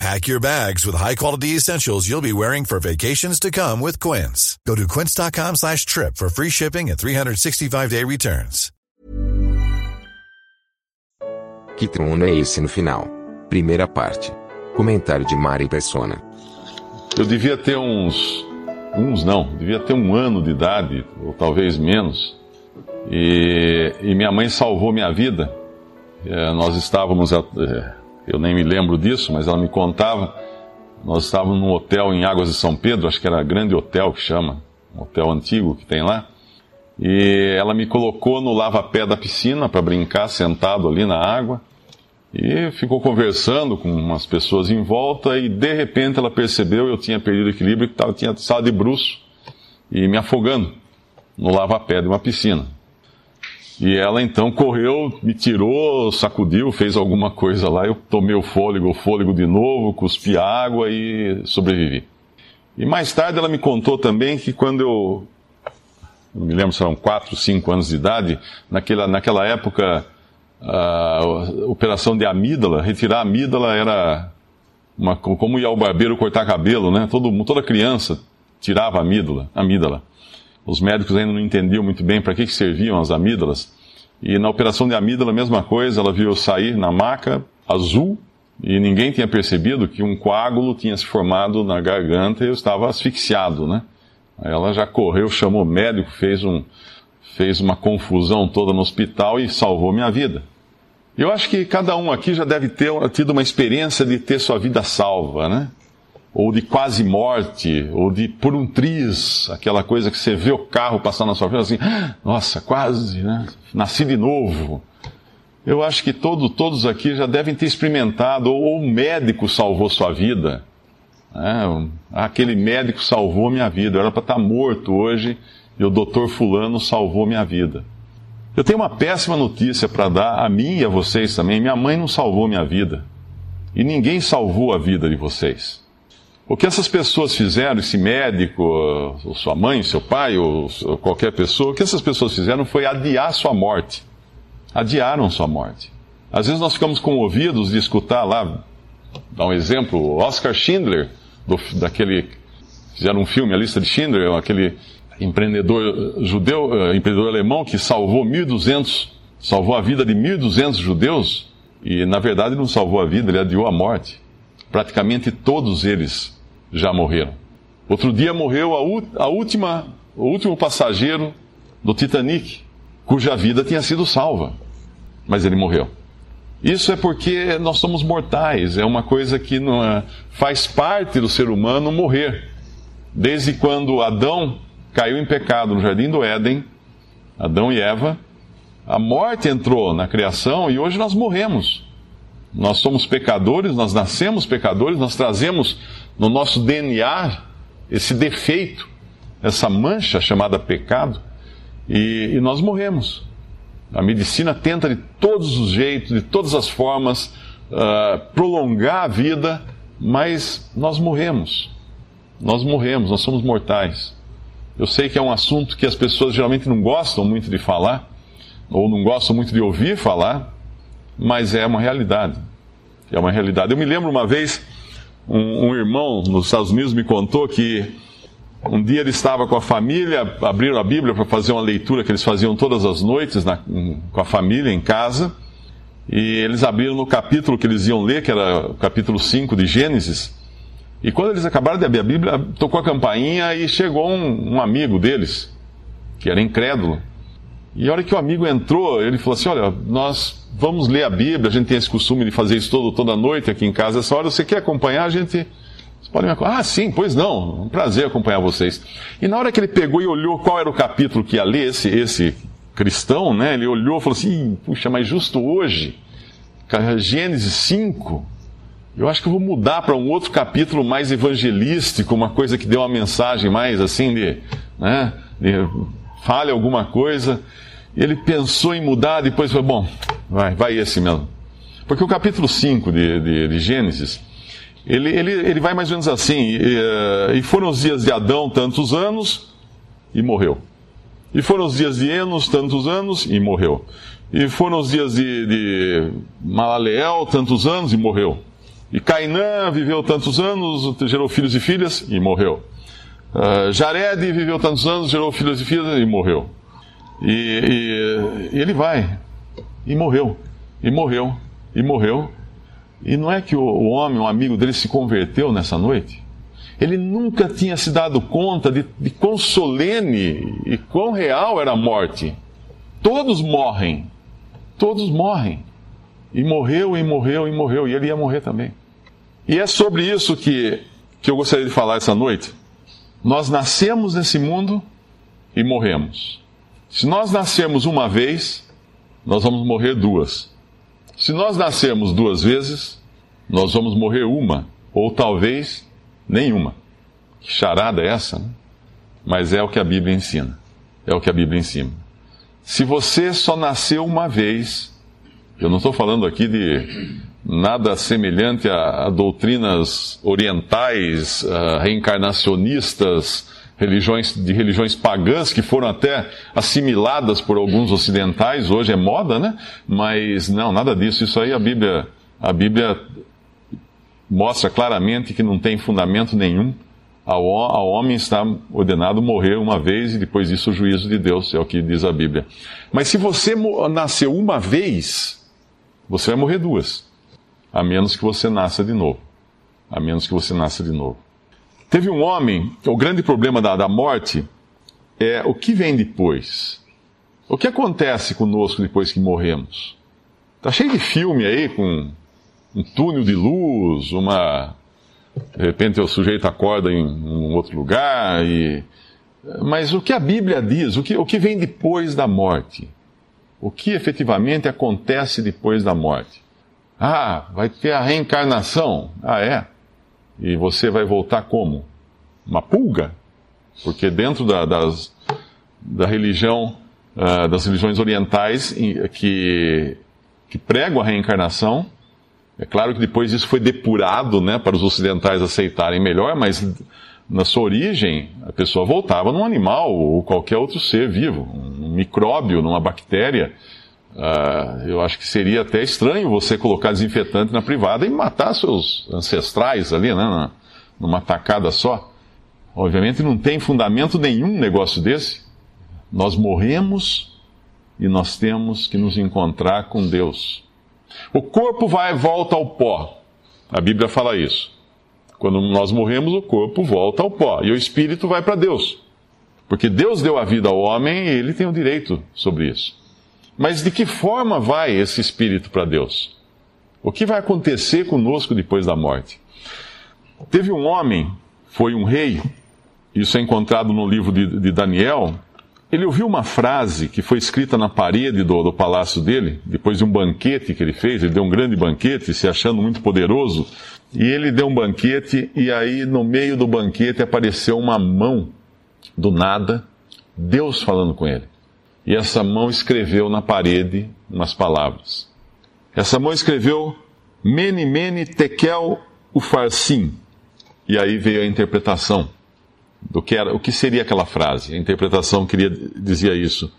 Pack your bags with high-quality essentials you'll be wearing for vacations to come with Quince. Go to quince.com slash trip for free shipping and 365-day returns. Que trono é esse no final? Primeira parte. Comentário de Mari Persona. Eu devia ter uns... Uns não, devia ter um ano de idade, ou talvez menos. E, e minha mãe salvou minha vida. É, nós estávamos... É, eu nem me lembro disso, mas ela me contava. Nós estávamos num hotel em Águas de São Pedro, acho que era Grande Hotel que chama, um hotel antigo que tem lá. E ela me colocou no lava-pé da piscina para brincar, sentado ali na água. E ficou conversando com umas pessoas em volta e de repente ela percebeu eu tinha perdido o equilíbrio que tinha estado de bruço e me afogando no lava-pé de uma piscina. E ela então correu, me tirou, sacudiu, fez alguma coisa lá. Eu tomei o fôlego, o fôlego de novo, cuspi água e sobrevivi. E mais tarde ela me contou também que quando eu, não me lembro se eram 4, 5 anos de idade, naquela, naquela época, a operação de amígdala, retirar a amígdala era uma, como ia ao barbeiro cortar cabelo, né? Todo, toda criança tirava a amígdala. amígdala. Os médicos ainda não entendiam muito bem para que, que serviam as amígdalas. E na operação de amígdala, a mesma coisa, ela viu sair na maca azul e ninguém tinha percebido que um coágulo tinha se formado na garganta e eu estava asfixiado, né? Aí ela já correu, chamou o médico, fez, um, fez uma confusão toda no hospital e salvou minha vida. Eu acho que cada um aqui já deve ter tido uma experiência de ter sua vida salva, né? Ou de quase morte, ou de por um triz, aquela coisa que você vê o carro passar na sua frente assim, ah, nossa, quase, né? Nasci de novo. Eu acho que todo, todos aqui já devem ter experimentado, ou o médico salvou sua vida. É, aquele médico salvou minha vida. Eu era para estar morto hoje e o doutor Fulano salvou minha vida. Eu tenho uma péssima notícia para dar a mim e a vocês também. Minha mãe não salvou minha vida. E ninguém salvou a vida de vocês. O que essas pessoas fizeram, esse médico, sua mãe, seu pai, ou qualquer pessoa, o que essas pessoas fizeram foi adiar sua morte. Adiaram sua morte. Às vezes nós ficamos comovidos de escutar lá, dar um exemplo, Oscar Schindler, do, daquele. Fizeram um filme, A Lista de Schindler, aquele empreendedor judeu, uh, empreendedor alemão que salvou 1.200, salvou a vida de 1.200 judeus, e na verdade não salvou a vida, ele adiou a morte. Praticamente todos eles já morreram. Outro dia morreu a, a última, o último passageiro do Titanic, cuja vida tinha sido salva, mas ele morreu. Isso é porque nós somos mortais, é uma coisa que é, faz parte do ser humano morrer. Desde quando Adão caiu em pecado no jardim do Éden, Adão e Eva, a morte entrou na criação e hoje nós morremos. Nós somos pecadores, nós nascemos pecadores, nós trazemos no nosso DNA esse defeito, essa mancha chamada pecado, e, e nós morremos. A medicina tenta de todos os jeitos, de todas as formas, uh, prolongar a vida, mas nós morremos. Nós morremos, nós somos mortais. Eu sei que é um assunto que as pessoas geralmente não gostam muito de falar, ou não gostam muito de ouvir falar, mas é uma realidade. É uma realidade. Eu me lembro uma vez, um, um irmão nos Estados Unidos me contou que um dia ele estava com a família, abriram a Bíblia para fazer uma leitura que eles faziam todas as noites na, com a família em casa. E eles abriram no capítulo que eles iam ler, que era o capítulo 5 de Gênesis. E quando eles acabaram de abrir a Bíblia, tocou a campainha e chegou um, um amigo deles, que era incrédulo. E a hora que o amigo entrou, ele falou assim: Olha, nós vamos ler a Bíblia, a gente tem esse costume de fazer isso todo, toda noite aqui em casa. Essa hora, você quer acompanhar? A gente. Vocês podem me acompanhar? Ah, sim, pois não. Um prazer acompanhar vocês. E na hora que ele pegou e olhou qual era o capítulo que ia ler, esse, esse cristão, né? Ele olhou e falou assim: Puxa, mas justo hoje, Gênesis 5. Eu acho que eu vou mudar para um outro capítulo mais evangelístico, uma coisa que dê uma mensagem mais assim de, né, de fale alguma coisa. Ele pensou em mudar, depois foi, bom, vai, vai esse mesmo. Porque o capítulo 5 de, de, de Gênesis, ele, ele, ele vai mais ou menos assim: e, e foram os dias de Adão tantos anos, e morreu. E foram os dias de Enos tantos anos, e morreu. E foram os dias de, de Malaleel tantos anos, e morreu. E Cainã viveu tantos anos, gerou filhos e filhas, e morreu. Uh, Jared viveu tantos anos, gerou filhos e filhas, e morreu. E, e, e ele vai, e morreu, e morreu, e morreu. E não é que o, o homem, um amigo dele, se converteu nessa noite? Ele nunca tinha se dado conta de, de quão solene e quão real era a morte. Todos morrem. Todos morrem. E morreu, e morreu, e morreu. E ele ia morrer também. E é sobre isso que, que eu gostaria de falar essa noite. Nós nascemos nesse mundo e morremos. Se nós nascemos uma vez, nós vamos morrer duas. Se nós nascemos duas vezes, nós vamos morrer uma, ou talvez nenhuma. Que charada é essa? Né? Mas é o que a Bíblia ensina. É o que a Bíblia ensina. Se você só nasceu uma vez, eu não estou falando aqui de nada semelhante a, a doutrinas orientais, uh, reencarnacionistas, religiões, de religiões pagãs que foram até assimiladas por alguns ocidentais, hoje é moda, né? Mas não, nada disso. Isso aí a Bíblia, a Bíblia mostra claramente que não tem fundamento nenhum. Ao, ao homem está ordenado morrer uma vez e depois disso o juízo de Deus, é o que diz a Bíblia. Mas se você nasceu uma vez, você vai morrer duas. A menos que você nasça de novo. A menos que você nasça de novo. Teve um homem, o grande problema da, da morte é o que vem depois. O que acontece conosco depois que morremos? Tá cheio de filme aí com um túnel de luz, uma. De repente o sujeito acorda em um outro lugar. E... Mas o que a Bíblia diz? O que, o que vem depois da morte? O que efetivamente acontece depois da morte? Ah, vai ter a reencarnação. Ah, é? E você vai voltar como? Uma pulga? Porque dentro da, das, da religião, uh, das religiões orientais que, que pregam a reencarnação, é claro que depois isso foi depurado né, para os ocidentais aceitarem melhor, mas na sua origem a pessoa voltava num animal ou qualquer outro ser vivo, um micróbio, numa bactéria. Uh, eu acho que seria até estranho você colocar desinfetante na privada e matar seus ancestrais ali, né, numa tacada só. Obviamente não tem fundamento nenhum negócio desse. Nós morremos e nós temos que nos encontrar com Deus. O corpo vai e volta ao pó. A Bíblia fala isso. Quando nós morremos, o corpo volta ao pó e o espírito vai para Deus. Porque Deus deu a vida ao homem e ele tem o direito sobre isso. Mas de que forma vai esse espírito para Deus? O que vai acontecer conosco depois da morte? Teve um homem, foi um rei, isso é encontrado no livro de, de Daniel. Ele ouviu uma frase que foi escrita na parede do, do palácio dele, depois de um banquete que ele fez. Ele deu um grande banquete, se achando muito poderoso. E ele deu um banquete, e aí no meio do banquete apareceu uma mão, do nada, Deus falando com ele. E essa mão escreveu na parede umas palavras. Essa mão escreveu Mene Mene Tekel Ufarsim. E aí veio a interpretação do que era, o que seria aquela frase. A interpretação queria dizia isso.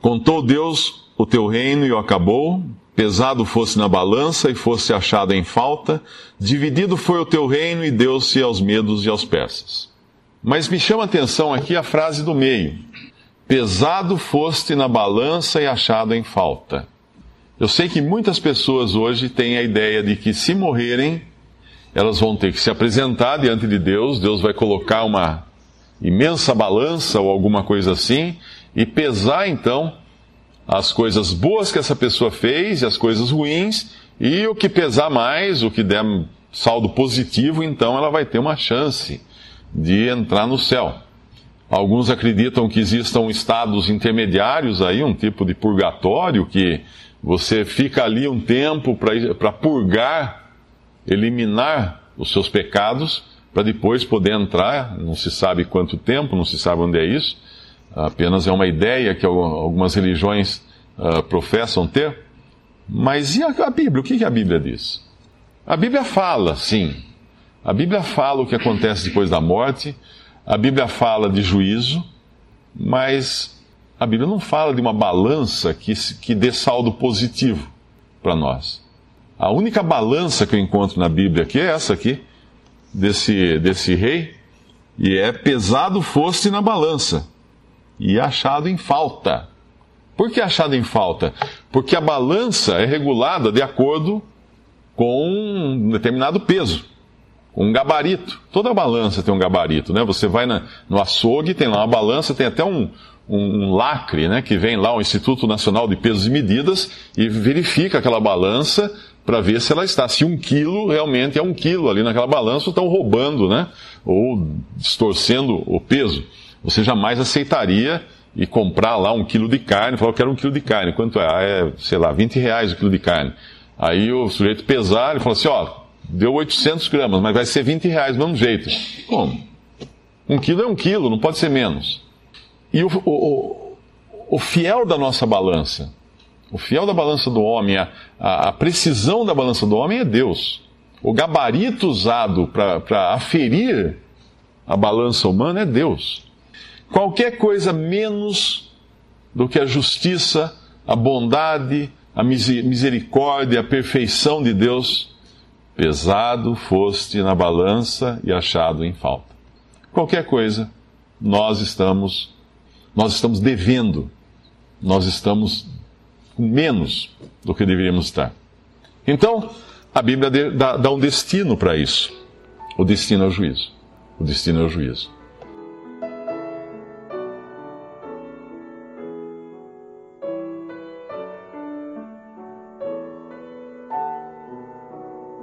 Contou Deus o teu reino e o acabou, pesado fosse na balança e fosse achado em falta, dividido foi o teu reino e deu-se aos medos e aos persas. Mas me chama a atenção aqui a frase do meio. Pesado foste na balança e achado em falta. Eu sei que muitas pessoas hoje têm a ideia de que se morrerem, elas vão ter que se apresentar diante de Deus, Deus vai colocar uma imensa balança ou alguma coisa assim e pesar então as coisas boas que essa pessoa fez e as coisas ruins, e o que pesar mais, o que der saldo positivo, então ela vai ter uma chance de entrar no céu. Alguns acreditam que existam estados intermediários aí, um tipo de purgatório, que você fica ali um tempo para purgar, eliminar os seus pecados, para depois poder entrar, não se sabe quanto tempo, não se sabe onde é isso, apenas é uma ideia que algumas religiões uh, professam ter. Mas e a, Bíblia? O que a Bíblia diz? A Bíblia fala, sim. A Bíblia fala o que acontece depois da morte, a Bíblia fala de juízo, mas a Bíblia não fala de uma balança que, que dê saldo positivo para nós. A única balança que eu encontro na Bíblia aqui é essa aqui, desse, desse rei, e é pesado foste na balança, e achado em falta. Por que achado em falta? Porque a balança é regulada de acordo com um determinado peso, um gabarito. Toda balança tem um gabarito, né? Você vai na, no açougue, tem lá uma balança, tem até um, um, um, lacre, né? Que vem lá, o Instituto Nacional de Pesos e Medidas, e verifica aquela balança para ver se ela está, se um quilo realmente é um quilo ali naquela balança, ou estão roubando, né? Ou distorcendo o peso. Você jamais aceitaria e comprar lá um quilo de carne, falar, eu quero um quilo de carne. Quanto é? Ah, é, sei lá, 20 reais o quilo de carne. Aí o sujeito pesar e fala assim, ó, deu 800 gramas, mas vai ser 20 reais do mesmo jeito. Como? Um quilo é um quilo, não pode ser menos. E o, o, o fiel da nossa balança, o fiel da balança do homem, a, a precisão da balança do homem é Deus. O gabarito usado para aferir a balança humana é Deus. Qualquer coisa menos do que a justiça, a bondade, a misericórdia, a perfeição de Deus, pesado foste na balança e achado em falta. Qualquer coisa, nós estamos nós estamos devendo, nós estamos com menos do que deveríamos estar. Então, a Bíblia dá, dá um destino para isso. O destino é o juízo. O destino é o juízo.